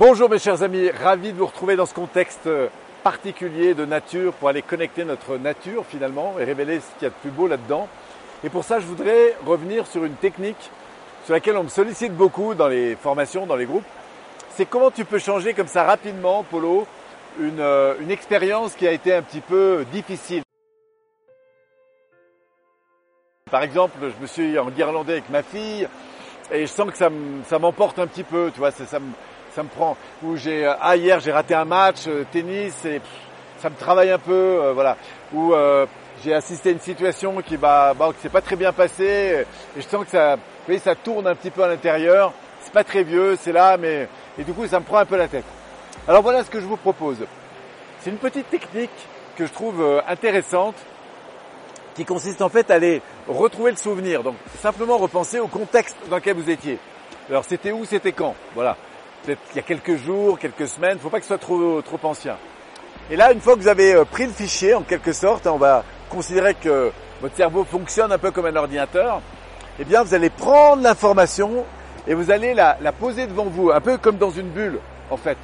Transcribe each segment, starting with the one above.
Bonjour mes chers amis, ravi de vous retrouver dans ce contexte particulier de nature pour aller connecter notre nature finalement et révéler ce qu'il y a de plus beau là-dedans. Et pour ça, je voudrais revenir sur une technique sur laquelle on me sollicite beaucoup dans les formations, dans les groupes. C'est comment tu peux changer comme ça rapidement, Polo, une, euh, une expérience qui a été un petit peu difficile. Par exemple, je me suis enguirlandé avec ma fille et je sens que ça m'emporte un petit peu, tu vois, ça, ça me prend. Ou j'ai euh, ah hier j'ai raté un match euh, tennis et ça me travaille un peu, euh, voilà. Ou j'ai assisté à une situation qui va bah, qui s'est pas très bien passée et je sens que ça, vous voyez, ça tourne un petit peu à l'intérieur. C'est pas très vieux, c'est là, mais et du coup ça me prend un peu la tête. Alors voilà ce que je vous propose. C'est une petite technique que je trouve intéressante qui consiste en fait à aller retrouver le souvenir. Donc simplement repenser au contexte dans lequel vous étiez. Alors c'était où, c'était quand? Voilà peut-être il y a quelques jours, quelques semaines, il ne faut pas que ce soit trop, trop ancien. Et là, une fois que vous avez euh, pris le fichier, en quelque sorte, on va considérer que votre cerveau fonctionne un peu comme un ordinateur, eh bien, vous allez prendre l'information et vous allez la, la poser devant vous, un peu comme dans une bulle, en fait.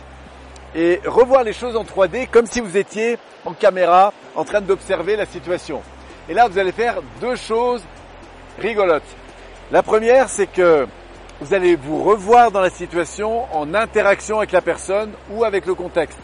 Et revoir les choses en 3D comme si vous étiez en caméra en train d'observer la situation. Et là, vous allez faire deux choses rigolotes. La première, c'est que vous allez vous revoir dans la situation en interaction avec la personne ou avec le contexte.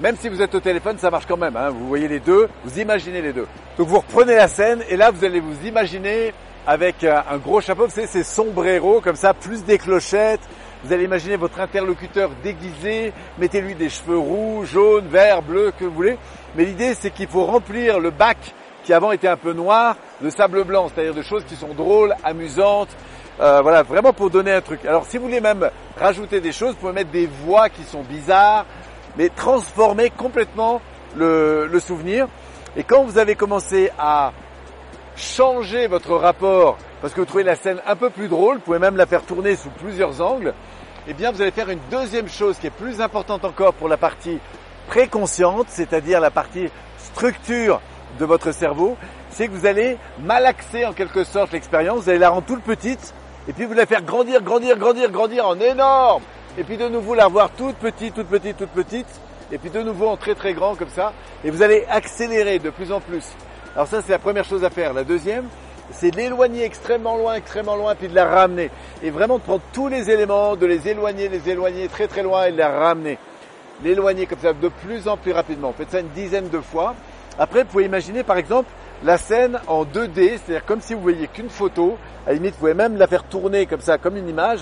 Même si vous êtes au téléphone, ça marche quand même. Hein. Vous voyez les deux, vous imaginez les deux. Donc vous reprenez la scène et là vous allez vous imaginer avec un gros chapeau, vous savez, c'est sombrero comme ça, plus des clochettes. Vous allez imaginer votre interlocuteur déguisé, mettez-lui des cheveux roux, jaunes, verts, bleus, que vous voulez. Mais l'idée c'est qu'il faut remplir le bac qui avant était un peu noir de sable blanc, c'est-à-dire de choses qui sont drôles, amusantes, euh, voilà, vraiment pour donner un truc. Alors si vous voulez même rajouter des choses, vous pouvez mettre des voix qui sont bizarres, mais transformer complètement le, le souvenir. Et quand vous avez commencé à changer votre rapport, parce que vous trouvez la scène un peu plus drôle, vous pouvez même la faire tourner sous plusieurs angles, eh bien vous allez faire une deuxième chose qui est plus importante encore pour la partie préconsciente, c'est-à-dire la partie structure de votre cerveau, c'est que vous allez malaxer en quelque sorte l'expérience, vous allez la rendre toute petite et puis vous la faire grandir, grandir, grandir, grandir en énorme. Et puis de nouveau la voir toute petite, toute petite, toute petite. Et puis de nouveau en très très grand comme ça. Et vous allez accélérer de plus en plus. Alors ça c'est la première chose à faire. La deuxième, c'est l'éloigner extrêmement loin, extrêmement loin, puis de la ramener. Et vraiment de prendre tous les éléments, de les éloigner, les éloigner très très loin et de la ramener. L'éloigner comme ça de plus en plus rapidement. Faites ça une dizaine de fois. Après, vous pouvez imaginer par exemple la scène en 2D, c'est-à-dire comme si vous voyez qu'une photo, à la limite vous pouvez même la faire tourner comme ça, comme une image,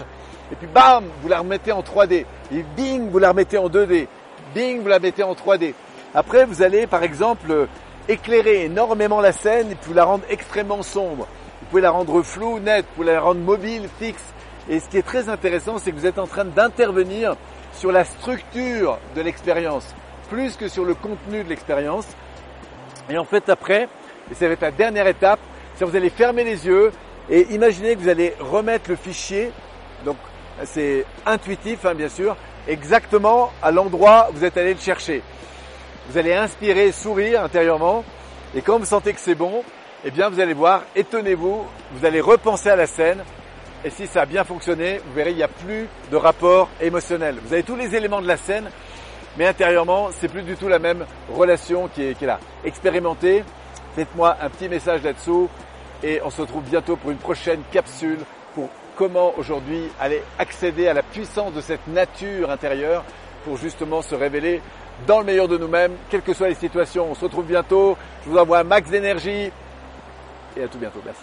et puis bam, vous la remettez en 3D, et bing, vous la remettez en 2D, bing, vous la mettez en 3D. Après, vous allez par exemple éclairer énormément la scène et puis la rendre extrêmement sombre. Vous pouvez la rendre floue, nette, vous pouvez la rendre mobile, fixe. Et ce qui est très intéressant, c'est que vous êtes en train d'intervenir sur la structure de l'expérience, plus que sur le contenu de l'expérience. Et en fait, après, et ça va être la dernière étape, c'est vous allez fermer les yeux et imaginez que vous allez remettre le fichier, donc c'est intuitif hein, bien sûr, exactement à l'endroit où vous êtes allé le chercher. Vous allez inspirer, sourire intérieurement et quand vous sentez que c'est bon, eh bien vous allez voir, étonnez-vous, vous allez repenser à la scène et si ça a bien fonctionné, vous verrez, il n'y a plus de rapport émotionnel. Vous avez tous les éléments de la scène, mais intérieurement, c'est plus du tout la même relation qui est, qui est là. Expérimentez, Faites-moi un petit message là-dessous et on se retrouve bientôt pour une prochaine capsule pour comment aujourd'hui aller accéder à la puissance de cette nature intérieure pour justement se révéler dans le meilleur de nous-mêmes, quelles que soient les situations. On se retrouve bientôt. Je vous envoie un max d'énergie et à tout bientôt. Merci.